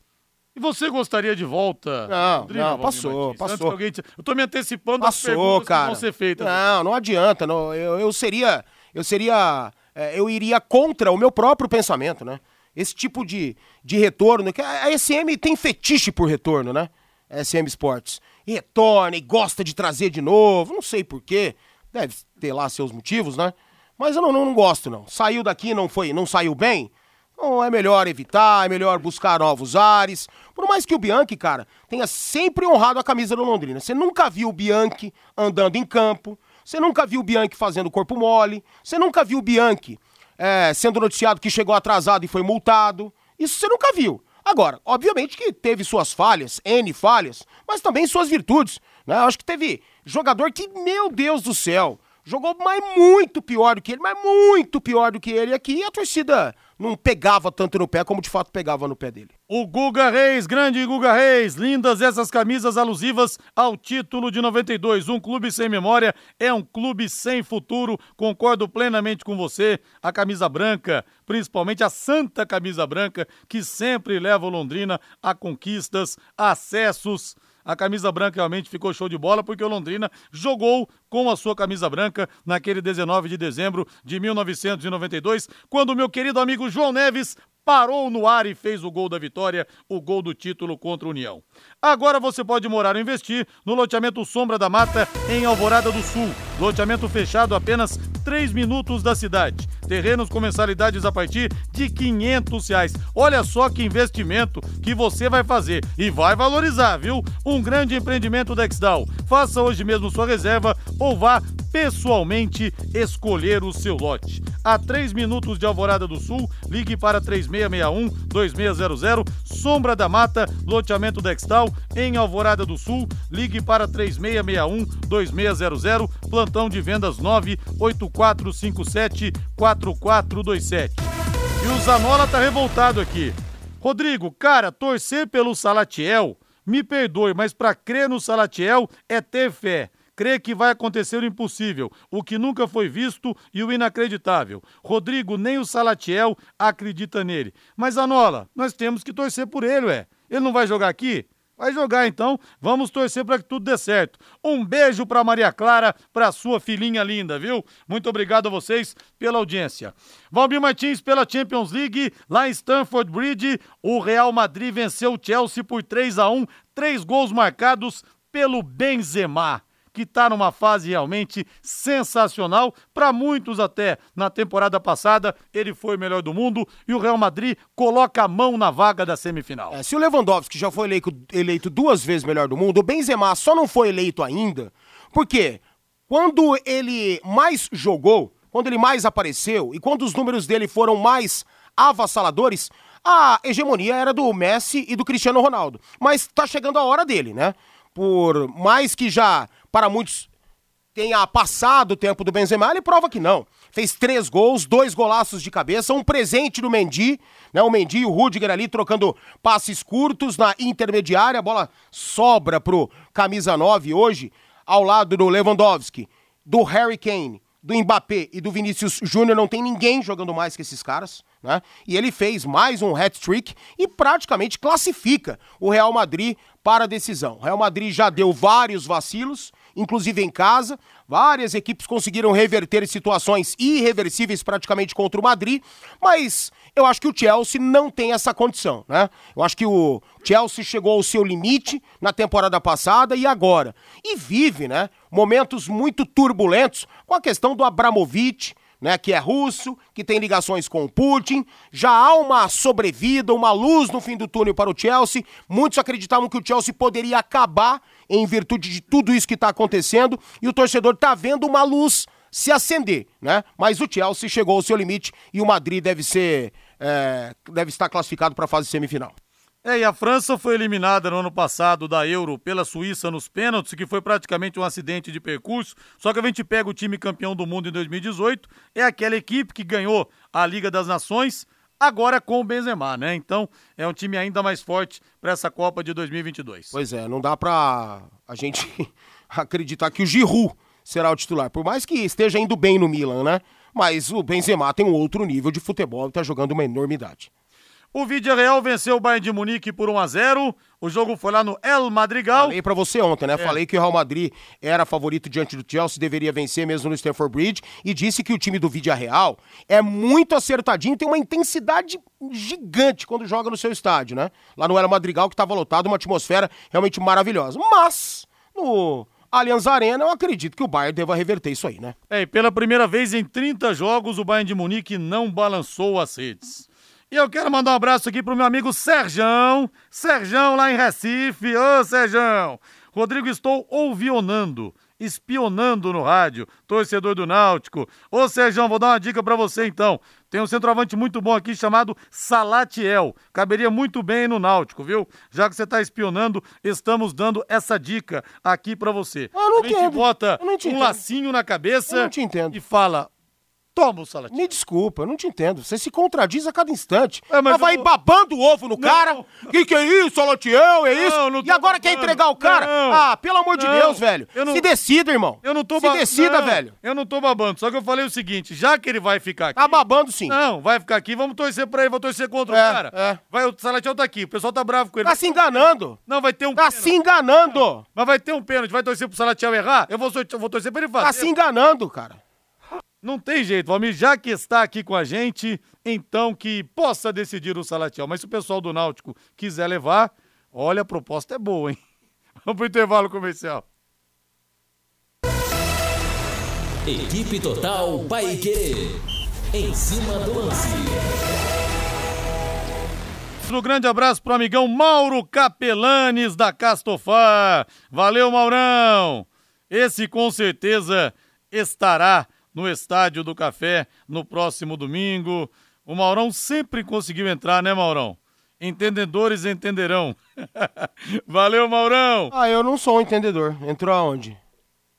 E você gostaria de volta? Não, Londrina, não, passou, passou. Alguém Eu tô me antecipando Passou, perguntas cara. que vão ser feitas. Não, não adianta. Não, eu, eu seria. Eu seria. é, eu iria contra o meu próprio pensamento, né? Esse tipo de, de retorno. que A SM tem fetiche por retorno, né? A SM Sports. E retorna e gosta de trazer de novo. Não sei porquê. Deve ter lá seus motivos, né? Mas eu não, não, não gosto, não. Saiu daqui, não foi, não saiu bem. Então é melhor evitar, é melhor buscar novos ares. Por mais que o Bianchi, cara, tenha sempre honrado a camisa do Londrina. Você nunca viu o Bianchi andando em campo. Você nunca viu o Bianchi fazendo corpo mole. Você nunca viu o Bianchi é, sendo noticiado que chegou atrasado e foi multado. Isso você nunca viu. Agora, obviamente que teve suas falhas, N falhas, mas também suas virtudes. Né? Eu acho que teve jogador que, meu Deus do céu, Jogou mais muito pior do que ele, mas muito pior do que ele. E aqui a torcida não pegava tanto no pé como de fato pegava no pé dele. O Guga Reis, grande Guga Reis, lindas essas camisas alusivas ao título de 92. Um clube sem memória é um clube sem futuro. Concordo plenamente com você. A camisa branca, principalmente a santa camisa branca, que sempre leva o Londrina a conquistas, acessos a camisa branca realmente ficou show de bola porque o Londrina jogou com a sua camisa branca naquele 19 de dezembro de 1992, quando o meu querido amigo João Neves parou no ar e fez o gol da vitória, o gol do título contra o União. Agora você pode morar ou investir no loteamento Sombra da Mata, em Alvorada do Sul. Loteamento fechado apenas 3 minutos da cidade. Terrenos com mensalidades a partir de 500 reais. Olha só que investimento que você vai fazer e vai valorizar, viu? Um grande empreendimento da Exdal. Faça hoje mesmo sua reserva ou vá pessoalmente escolher o seu lote. A 3 minutos de Alvorada do Sul, ligue para 3661-2600, Sombra da Mata, loteamento Dextal, em Alvorada do Sul, ligue para 3661-2600, plantão de vendas 98457-4427. E o Zanola tá revoltado aqui. Rodrigo, cara, torcer pelo Salatiel, me perdoe, mas para crer no Salatiel é ter fé crê que vai acontecer o impossível, o que nunca foi visto e o inacreditável. Rodrigo, nem o Salatiel acredita nele. Mas, Anola, nós temos que torcer por ele, ué. Ele não vai jogar aqui? Vai jogar então, vamos torcer para que tudo dê certo. Um beijo para Maria Clara, para sua filhinha linda, viu? Muito obrigado a vocês pela audiência. Valmir Martins pela Champions League, lá em Stamford Bridge, o Real Madrid venceu o Chelsea por 3 a 1, três gols marcados pelo Benzema que está numa fase realmente sensacional. Para muitos, até na temporada passada, ele foi o melhor do mundo e o Real Madrid coloca a mão na vaga da semifinal. É, se o Lewandowski já foi eleito, eleito duas vezes melhor do mundo, o Benzema só não foi eleito ainda porque quando ele mais jogou, quando ele mais apareceu e quando os números dele foram mais avassaladores, a hegemonia era do Messi e do Cristiano Ronaldo. Mas tá chegando a hora dele, né? Por mais que já para muitos tenha passado o tempo do Benzema, ele prova que não. Fez três gols, dois golaços de cabeça, um presente do Mendy, né? O Mendy e o Rudiger ali trocando passes curtos na intermediária, a bola sobra pro camisa 9 hoje, ao lado do Lewandowski, do Harry Kane, do Mbappé e do Vinícius Júnior, não tem ninguém jogando mais que esses caras. Né? E ele fez mais um hat-trick e praticamente classifica o Real Madrid para a decisão. O Real Madrid já deu vários vacilos, inclusive em casa. Várias equipes conseguiram reverter situações irreversíveis praticamente contra o Madrid, mas eu acho que o Chelsea não tem essa condição, né? Eu acho que o Chelsea chegou ao seu limite na temporada passada e agora. E vive, né? Momentos muito turbulentos com a questão do Abramovich, né, que é russo, que tem ligações com o Putin. Já há uma sobrevida, uma luz no fim do túnel para o Chelsea. Muitos acreditavam que o Chelsea poderia acabar em virtude de tudo isso que está acontecendo e o torcedor está vendo uma luz se acender, né? Mas o Chelsea chegou ao seu limite e o Madrid deve ser é, deve estar classificado para a fase semifinal. É, e a França foi eliminada no ano passado da Euro pela Suíça nos pênaltis, que foi praticamente um acidente de percurso. Só que a gente pega o time campeão do mundo em 2018, é aquela equipe que ganhou a Liga das Nações, agora com o Benzema, né? Então, é um time ainda mais forte para essa Copa de 2022. Pois é, não dá para a gente acreditar que o Giroud será o titular, por mais que esteja indo bem no Milan, né? Mas o Benzema tem um outro nível de futebol e tá jogando uma enormidade. O Vídeo Real venceu o Bayern de Munique por 1 a 0. O jogo foi lá no El Madrigal. Falei para você ontem, né? É. Falei que o Real Madrid era favorito diante do Chelsea, deveria vencer mesmo no Stamford Bridge e disse que o time do Vídeo Real é muito acertadinho, tem uma intensidade gigante quando joga no seu estádio, né? Lá no El Madrigal que estava lotado, uma atmosfera realmente maravilhosa. Mas no Allianz Arena, eu acredito que o Bayern deva reverter isso aí, né? É, e pela primeira vez em 30 jogos, o Bayern de Munique não balançou as redes. E eu quero mandar um abraço aqui pro meu amigo Serjão, Serjão lá em Recife. Ô, Serjão! Rodrigo, estou ouvionando espionando no rádio, torcedor do Náutico. Ô Sérgio, vou dar uma dica para você então. Tem um centroavante muito bom aqui chamado Salatiel. Caberia muito bem no Náutico, viu? Já que você tá espionando, estamos dando essa dica aqui para você. Eu não a gente entendo. bota um lacinho na cabeça Eu não te entendo. e fala: toma o Salatiel. Me desculpa, eu não te entendo. Você se contradiz a cada instante. É, mas vai babando o ovo no cara. Não. Que que é isso, Salatiel? É isso? não e tô agora quer babando. entregar o cara? Não. Ah, pelo amor de Não. Deus, velho. Eu não- Se decida, irmão. Eu não tô Se ba- decida, Não, velho. Eu não tô babando, só que eu falei o seguinte: já que ele vai ficar aqui. Tá babando sim. Não, vai ficar aqui, vamos torcer pra ele, vou torcer contra É, o cara. é. Vai, o Salatiel tá aqui, o pessoal tá bravo com ele. Tá se enganando. Não, vai ter um Tá pênalti. se enganando. Mas vai ter um pênalti, vai torcer pro Salatiel errar? Eu vou, vou torcer pra ele fazer. Tá se enganando, cara. Não tem jeito, Valmir, já que está aqui com a gente, então que possa decidir o Salatiel. Mas se o pessoal do Náutico quiser levar, olha, a proposta é boa, hein? Vamos pro intervalo comercial. Equipe Total Paique. Em cima do lance. Um grande abraço pro amigão Mauro Capelanes da Castofar. Valeu, Maurão! Esse com certeza estará no Estádio do Café no próximo domingo. O Maurão sempre conseguiu entrar, né, Maurão? Entendedores entenderão. Valeu, Maurão! Ah, eu não sou um entendedor. Entrou aonde?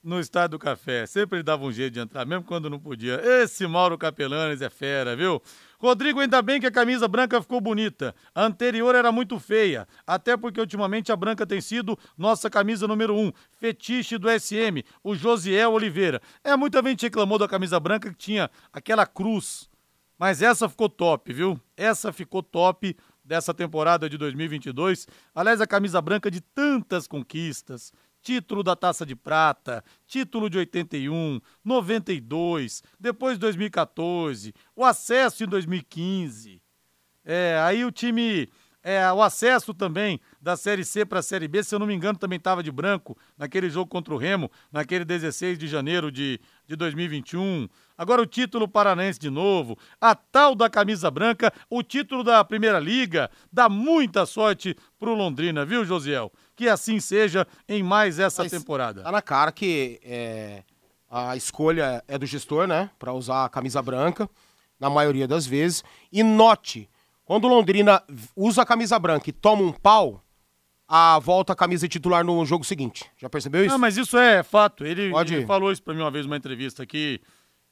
no Estádio do Café. Sempre ele dava um jeito de entrar, mesmo quando não podia. Esse Mauro Capelanes é fera, viu? Rodrigo, ainda bem que a camisa branca ficou bonita. A anterior era muito feia, até porque ultimamente a branca tem sido nossa camisa número um, fetiche do SM, o Josiel Oliveira. É, muita gente reclamou da camisa branca que tinha aquela cruz, mas essa ficou top, viu? Essa ficou top dessa temporada de 2022. Aliás, a camisa branca de tantas conquistas. Título da Taça de Prata, título de 81, 92, depois 2014, o acesso em 2015. É, aí o time, é, o acesso também da Série C para a Série B, se eu não me engano, também estava de branco naquele jogo contra o Remo, naquele 16 de janeiro de, de 2021. Agora o título paranense de novo, a tal da camisa branca, o título da Primeira Liga, dá muita sorte pro Londrina, viu, Josiel? Que assim seja em mais essa Mas temporada. Tá na cara que é, a escolha é do gestor, né? Pra usar a camisa branca, na maioria das vezes. E note, quando o Londrina usa a camisa branca e toma um pau, a volta a camisa titular no jogo seguinte. Já percebeu isso? Ah, mas isso é fato. Ele, ele falou isso pra mim uma vez numa entrevista que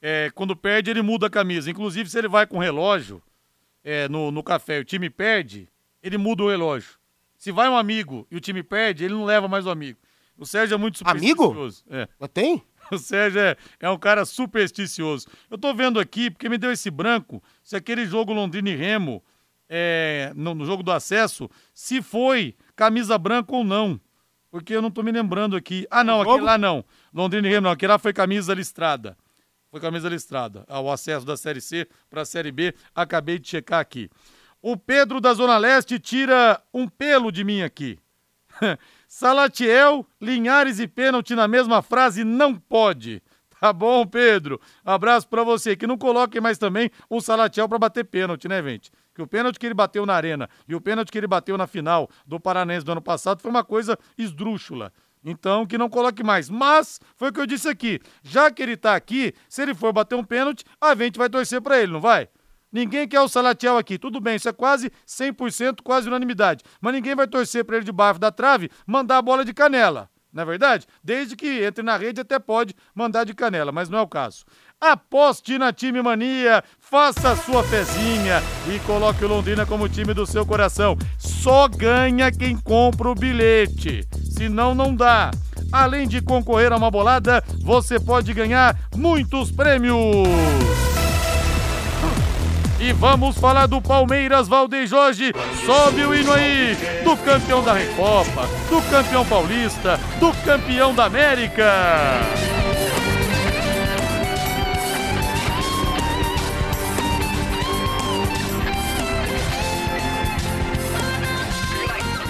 é, quando perde, ele muda a camisa. Inclusive, se ele vai com relógio é, no, no café e o time perde, ele muda o relógio. Se vai um amigo e o time perde, ele não leva mais o amigo. O Sérgio é muito Amigo? supersticioso. É. Já Tem? O Sérgio é, é um cara supersticioso. Eu tô vendo aqui, porque me deu esse branco, se aquele jogo Londrina e Remo, é, no, no jogo do acesso, se foi camisa branca ou não. Porque eu não tô me lembrando aqui. Ah, não, aquele lá não. Londrina e Remo não, aquele lá foi camisa listrada. Foi camisa listrada. Ao acesso da Série C para a Série B, acabei de checar aqui. O Pedro da Zona Leste tira um pelo de mim aqui. Salatiel, Linhares e pênalti na mesma frase não pode. Tá bom, Pedro? Abraço pra você. Que não coloquem mais também o Salatiel pra bater pênalti, né, gente? Que o pênalti que ele bateu na arena e o pênalti que ele bateu na final do Paranense do ano passado foi uma coisa esdrúxula. Então, que não coloque mais. Mas, foi o que eu disse aqui. Já que ele tá aqui, se ele for bater um pênalti, a gente vai torcer pra ele, não vai? Ninguém quer o Salatiel aqui. Tudo bem, isso é quase 100%, quase unanimidade. Mas ninguém vai torcer pra ele debaixo da trave mandar a bola de canela. Não é verdade? Desde que entre na rede até pode mandar de canela, mas não é o caso. Aposte na Time Mania, faça sua fezinha e coloque o Londrina como time do seu coração. Só ganha quem compra o bilhete, senão não dá. Além de concorrer a uma bolada, você pode ganhar muitos prêmios. E vamos falar do Palmeiras, Valdeir Jorge. Sobe o hino aí do campeão da Recopa, do campeão paulista, do campeão da América.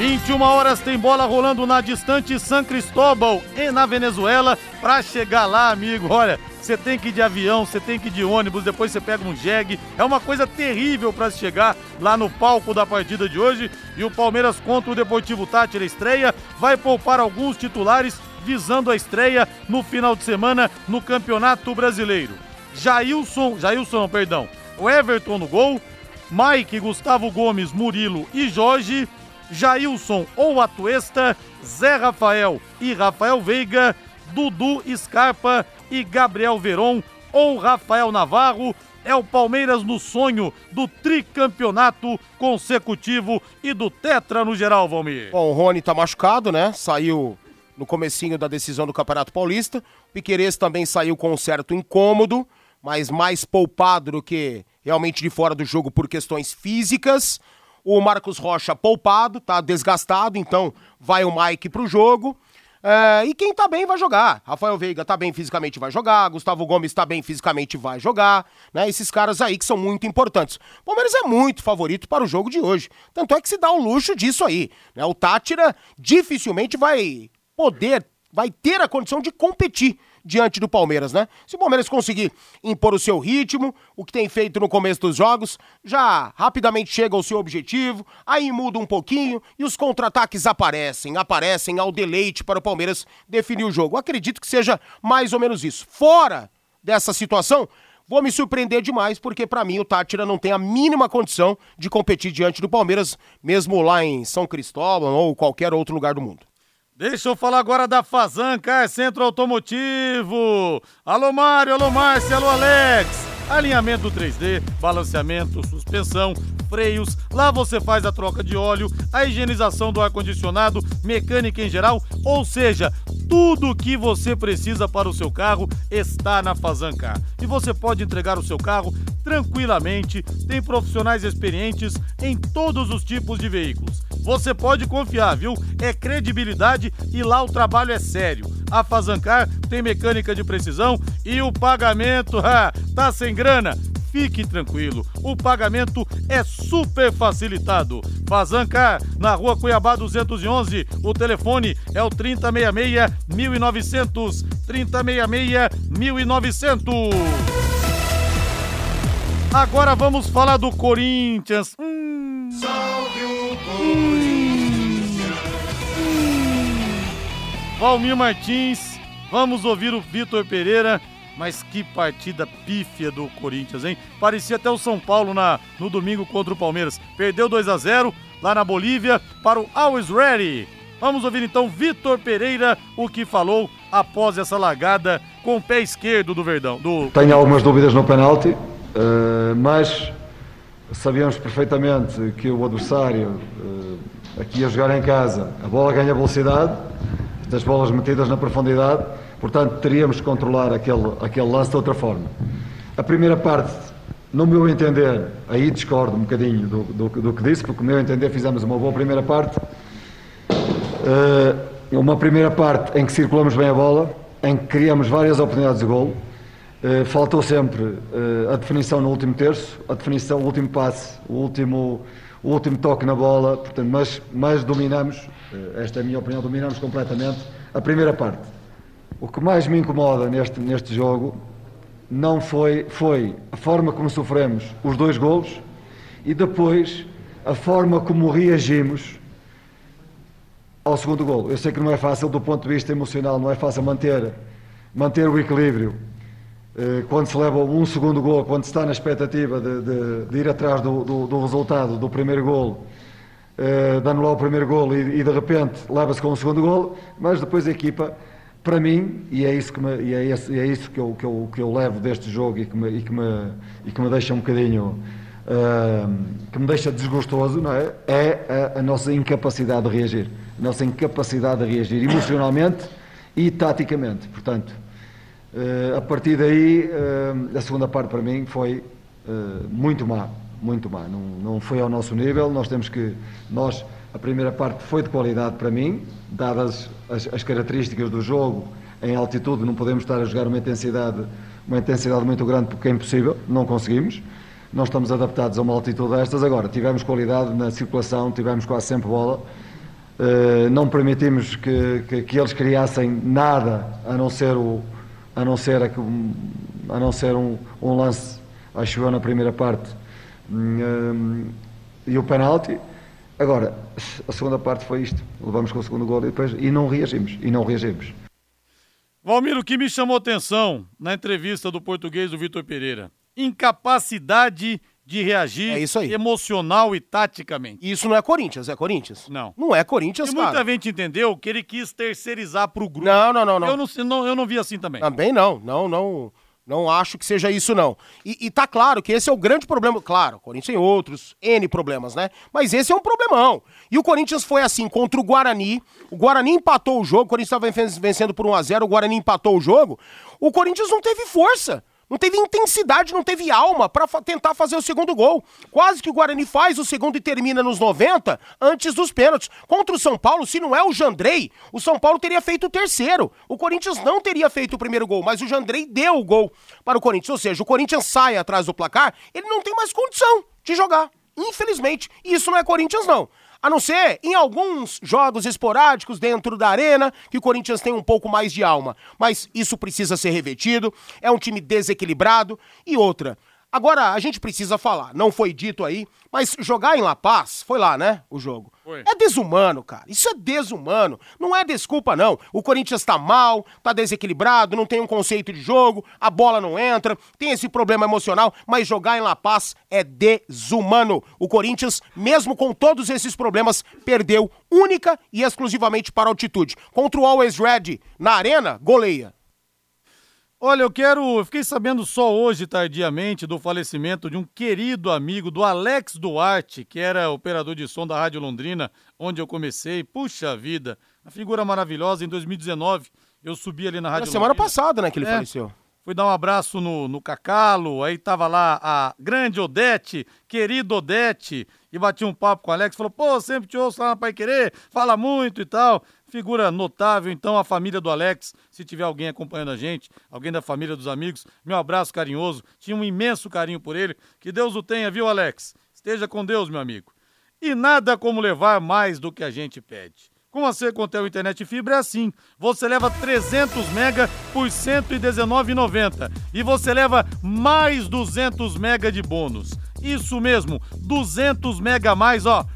Vinte e uma horas tem bola rolando na distante San Cristóbal e na Venezuela. Pra chegar lá, amigo, olha, você tem que ir de avião, você tem que ir de ônibus, depois você pega um jegue. É uma coisa terrível para chegar lá no palco da partida de hoje. E o Palmeiras contra o Deportivo Tátira estreia, vai poupar alguns titulares visando a estreia no final de semana no Campeonato Brasileiro. Jailson, Jailson, perdão, o Everton no gol, Mike, Gustavo Gomes, Murilo e Jorge, Jailson ou Atuesta, Zé Rafael e Rafael Veiga, Dudu Scarpa e Gabriel Veron ou Rafael Navarro. É o Palmeiras no sonho do tricampeonato consecutivo e do tetra no geral, Valmir. Bom, o Rony tá machucado, né? Saiu no comecinho da decisão do Campeonato Paulista. O Piquerez também saiu com um certo incômodo, mas mais poupado do que realmente de fora do jogo por questões físicas. O Marcos Rocha poupado, tá desgastado, então vai o Mike pro jogo. É, e quem tá bem vai jogar. Rafael Veiga tá bem fisicamente, vai jogar. Gustavo Gomes tá bem fisicamente, vai jogar. Né? Esses caras aí que são muito importantes. O Palmeiras é muito favorito para o jogo de hoje. Tanto é que se dá o luxo disso aí. Né? O Tátira dificilmente vai poder, vai ter a condição de competir diante do Palmeiras, né? Se o Palmeiras conseguir impor o seu ritmo, o que tem feito no começo dos jogos, já rapidamente chega ao seu objetivo, aí muda um pouquinho e os contra-ataques aparecem, aparecem ao deleite para o Palmeiras definir o jogo. acredito que seja mais ou menos isso. Fora dessa situação, vou me surpreender demais, porque para mim o Tátira não tem a mínima condição de competir diante do Palmeiras, mesmo lá em São Cristóvão ou qualquer outro lugar do mundo. Deixa eu falar agora da Fazan Car Centro Automotivo. Alô Mário, alô Márcia, alô Alex. Alinhamento 3D, balanceamento, suspensão, freios. Lá você faz a troca de óleo, a higienização do ar-condicionado, mecânica em geral, ou seja, tudo o que você precisa para o seu carro está na Fazancar. E você pode entregar o seu carro tranquilamente. Tem profissionais experientes em todos os tipos de veículos. Você pode confiar, viu? É credibilidade e lá o trabalho é sério. A Fazancar tem mecânica de precisão e o pagamento, ha, tá sem grana? Fique tranquilo, o pagamento é super facilitado. Fazancar, na rua Cuiabá 211, o telefone é o 3066 1900. 3066 1900. Agora vamos falar do Corinthians. Hum. Salve o Corinthians. Hum. Valmir Martins, vamos ouvir o Vitor Pereira. Mas que partida pífia do Corinthians, hein? Parecia até o São Paulo na, no domingo contra o Palmeiras. Perdeu 2 a 0 lá na Bolívia para o Always Ready. Vamos ouvir então Vitor Pereira o que falou após essa lagada com o pé esquerdo do Verdão. Do... Tenho algumas dúvidas no penalti. Uh, mas sabíamos perfeitamente que o adversário uh, aqui ia jogar em casa, a bola ganha velocidade, das bolas metidas na profundidade, portanto teríamos que controlar aquele, aquele lance de outra forma. A primeira parte, no meu entender, aí discordo um bocadinho do, do, do que disse, porque no meu entender fizemos uma boa primeira parte, uh, uma primeira parte em que circulamos bem a bola, em que criamos várias oportunidades de golo, Uh, faltou sempre uh, a definição no último terço, a definição, o último passe, o último, o último toque na bola, portanto, mas, mas dominamos, uh, esta é a minha opinião, dominamos completamente a primeira parte. O que mais me incomoda neste, neste jogo não foi, foi a forma como sofremos os dois golos e depois a forma como reagimos ao segundo golo. Eu sei que não é fácil do ponto de vista emocional, não é fácil manter, manter o equilíbrio eh, quando se leva um segundo gol, quando se está na expectativa de, de, de ir atrás do, do, do, resultado do primeiro gol, uh, dando lá o primeiro gol e, e de repente leva-se com o segundo gol, mas depois a equipa, para mim, e é isso que, me, e é esse, é isso que, eu, que, eu, que eu levo deste jogo e que me, e que me, e que me deixa um bocadinho, uh, que me deixa desgostoso, não é? É a, a nossa incapacidade de reagir, a nossa incapacidade de reagir emocionalmente e taticamente, portanto. Uh, a partir daí, uh, a segunda parte para mim foi uh, muito má, muito má. Não, não foi ao nosso nível. Nós temos que, nós, a primeira parte foi de qualidade para mim, dadas as, as, características do jogo em altitude, não podemos estar a jogar uma intensidade, uma intensidade muito grande porque é impossível, não conseguimos. Nós estamos adaptados a uma altitude destas. Agora, tivemos qualidade na circulação, tivemos quase sempre bola. não permitimos que, que, que eles criassem nada a não ser o, a não ser, a não ser um, um lance, acho eu, na primeira parte, um, e o penalti. Agora, a segunda parte foi isto. Levamos com o segundo gol e depois e não reagimos. E não reagimos. Valmir, o que me chamou atenção na entrevista do português do Vitor Pereira? Incapacidade de reagir É isso aí. emocional e taticamente. Isso não é Corinthians, é Corinthians? Não. Não é Corinthians, E cara. muita gente entendeu que ele quis terceirizar pro grupo. Não, não, não, não. Eu não, eu não vi assim também. Também não, não, não, não acho que seja isso não. E, e tá claro que esse é o grande problema, claro, o Corinthians tem outros N problemas, né? Mas esse é um problemão. E o Corinthians foi assim contra o Guarani, o Guarani empatou o jogo, o Corinthians estava vencendo por 1 a 0, o Guarani empatou o jogo. O Corinthians não teve força. Não teve intensidade, não teve alma pra fa- tentar fazer o segundo gol. Quase que o Guarani faz o segundo e termina nos 90 antes dos pênaltis. Contra o São Paulo, se não é o Jandrei, o São Paulo teria feito o terceiro. O Corinthians não teria feito o primeiro gol, mas o Jandrei deu o gol para o Corinthians. Ou seja, o Corinthians sai atrás do placar, ele não tem mais condição de jogar. Infelizmente. Isso não é Corinthians, não. A não ser em alguns jogos esporádicos dentro da arena, que o Corinthians tem um pouco mais de alma. Mas isso precisa ser revertido. É um time desequilibrado. E outra. Agora, a gente precisa falar, não foi dito aí, mas jogar em La Paz, foi lá, né, o jogo? Foi. É desumano, cara. Isso é desumano. Não é desculpa, não. O Corinthians tá mal, tá desequilibrado, não tem um conceito de jogo, a bola não entra, tem esse problema emocional, mas jogar em La Paz é desumano. O Corinthians, mesmo com todos esses problemas, perdeu única e exclusivamente para altitude. Contra o Always Red na arena, goleia. Olha, eu quero. Eu fiquei sabendo só hoje, tardiamente, do falecimento de um querido amigo do Alex Duarte, que era operador de som da Rádio Londrina, onde eu comecei. Puxa vida, uma figura maravilhosa. Em 2019, eu subi ali na Na Rádio semana Londrina. passada, né, que ele É. faleceu. Fui dar um abraço no, no Cacalo, aí tava lá a grande Odete, querido Odete, e bati um papo com o Alex, falou, pô, sempre te ouço lá na Pai Querer, fala muito e tal. Figura notável, então, a família do Alex, se tiver alguém acompanhando a gente, alguém da família dos amigos, meu abraço carinhoso, tinha um imenso carinho por ele, que Deus o tenha, viu, Alex? Esteja com Deus, meu amigo. E nada como levar mais do que a gente pede. Com a Secontel Internet Fibra é assim. Você leva 300 mega por R$ 119,90 e você leva mais 200 mega de bônus. Isso mesmo, 200 mega a mais, ó,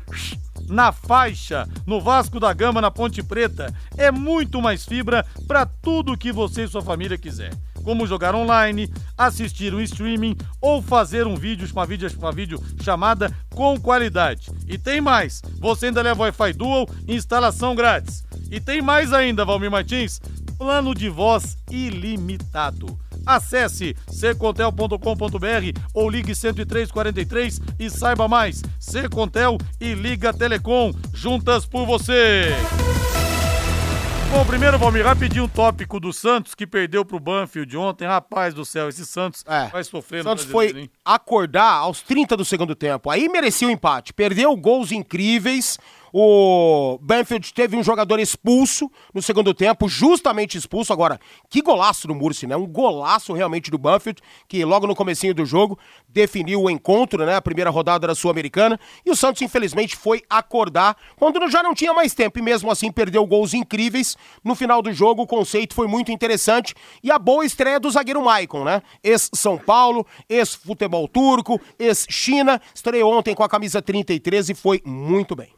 na faixa, no Vasco da Gama, na Ponte Preta. É muito mais fibra para tudo que você e sua família quiser. Como jogar online, assistir um streaming ou fazer um vídeo, uma vídeo, uma vídeo chamada com qualidade. E tem mais, você ainda leva Wi-Fi Dual, instalação grátis. E tem mais ainda, Valmir Martins, plano de voz ilimitado. Acesse secontel.com.br ou ligue 10343 e saiba mais. Secontel e Liga Telecom, juntas por você. Bom, primeiro, Valmir, rapidinho um tópico do Santos, que perdeu pro Banfield ontem. Rapaz do céu, esse Santos É. vai sofrer no Santos foi hein? acordar aos 30 do segundo tempo. Aí merecia o empate. Perdeu gols incríveis. O Banfield teve um jogador expulso no segundo tempo, justamente expulso. Agora, que golaço do Murci, né? Um golaço realmente do Banfield, que logo no comecinho do jogo definiu o encontro, né? A primeira rodada da Sul-Americana. E o Santos, infelizmente, foi acordar quando já não tinha mais tempo. E mesmo assim perdeu gols incríveis. No final do jogo, o conceito foi muito interessante. E a boa estreia do zagueiro Maicon, né? Ex-São Paulo, ex-futebol turco, ex-China. Estreou ontem com a camisa 33 e foi muito bem.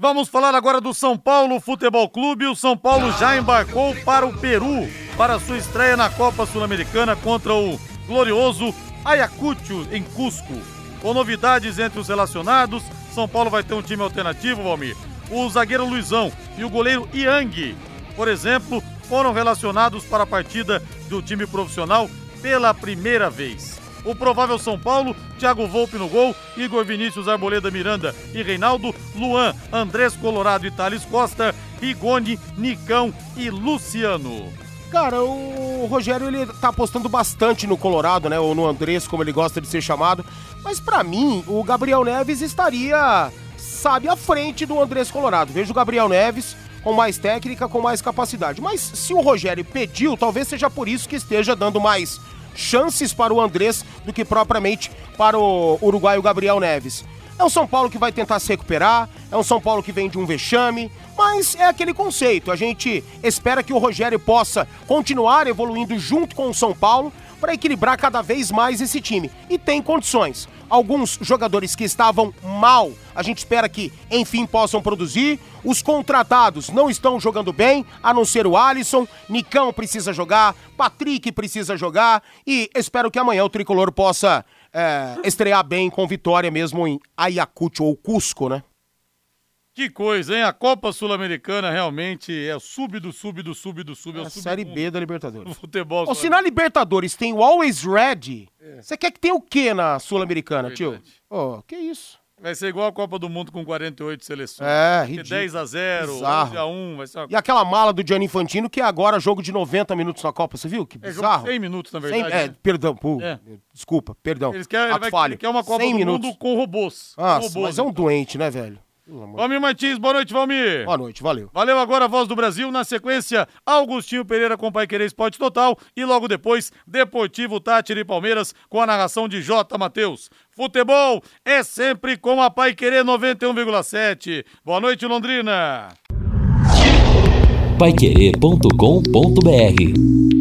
Vamos falar agora do São Paulo Futebol Clube. O São Paulo já embarcou para o Peru para sua estreia na Copa Sul-Americana contra o glorioso Ayacucho em Cusco. Com novidades entre os relacionados, São Paulo vai ter um time alternativo, Valmir. O zagueiro Luizão e o goleiro Yang, por exemplo, foram relacionados para a partida do time profissional pela primeira vez. O provável São Paulo, Thiago Volpe no gol, Igor Vinícius Arboleda Miranda e Reinaldo, Luan, Andrés Colorado e Thales Costa, Rigoni, Nicão e Luciano. Cara, o Rogério ele tá apostando bastante no Colorado, né? Ou no Andrés, como ele gosta de ser chamado. Mas pra mim, o Gabriel Neves estaria, sabe, à frente do Andrés Colorado. Vejo o Gabriel Neves com mais técnica, com mais capacidade. Mas se o Rogério pediu, talvez seja por isso que esteja dando mais chances para o Andrés do que propriamente para o uruguaio Gabriel Neves. É um São Paulo que vai tentar se recuperar, é um São Paulo que vem de um vexame, mas é aquele conceito. A gente espera que o Rogério possa continuar evoluindo junto com o São Paulo, para equilibrar cada vez mais esse time. E tem condições. Alguns jogadores que estavam mal, a gente espera que, enfim, possam produzir. Os contratados não estão jogando bem, a não ser o Alisson. Nicão precisa jogar, Patrick precisa jogar. E espero que amanhã o tricolor possa é, estrear bem com vitória mesmo em Ayacucho ou Cusco, né? Que coisa, hein? A Copa Sul-Americana realmente é sub do sub do sub do sub. É, é a Série B da Libertadores. Futebol. Ou se na Libertadores tem o Always Ready, você é. quer que tenha o que na Sul-Americana, tio? Ô, oh, que isso? Vai ser igual a Copa do Mundo com 48 seleções. É, ridículo. 10 a 0, bizarro. 11 a 1, vai ser uma... E aquela mala do Gianni Infantino que é agora jogo de 90 minutos na Copa, você viu? Que bizarro. É 100 minutos, na verdade. 100, é, perdão, pô, é. desculpa, perdão. Eles querem, ele vai, ele quer uma Copa do minutos. Mundo com robôs. Robôs, mas é um então. doente, né, velho? Valmir Martins, boa noite, Valmir. Boa noite, valeu. Valeu agora a voz do Brasil. Na sequência, Augustinho Pereira com Pai Querer Esporte Total. E logo depois, Deportivo Tátira e Palmeiras com a narração de J. Matheus. Futebol é sempre com a Pai Querer 91,7. Boa noite, Londrina. Paiquerê.com.br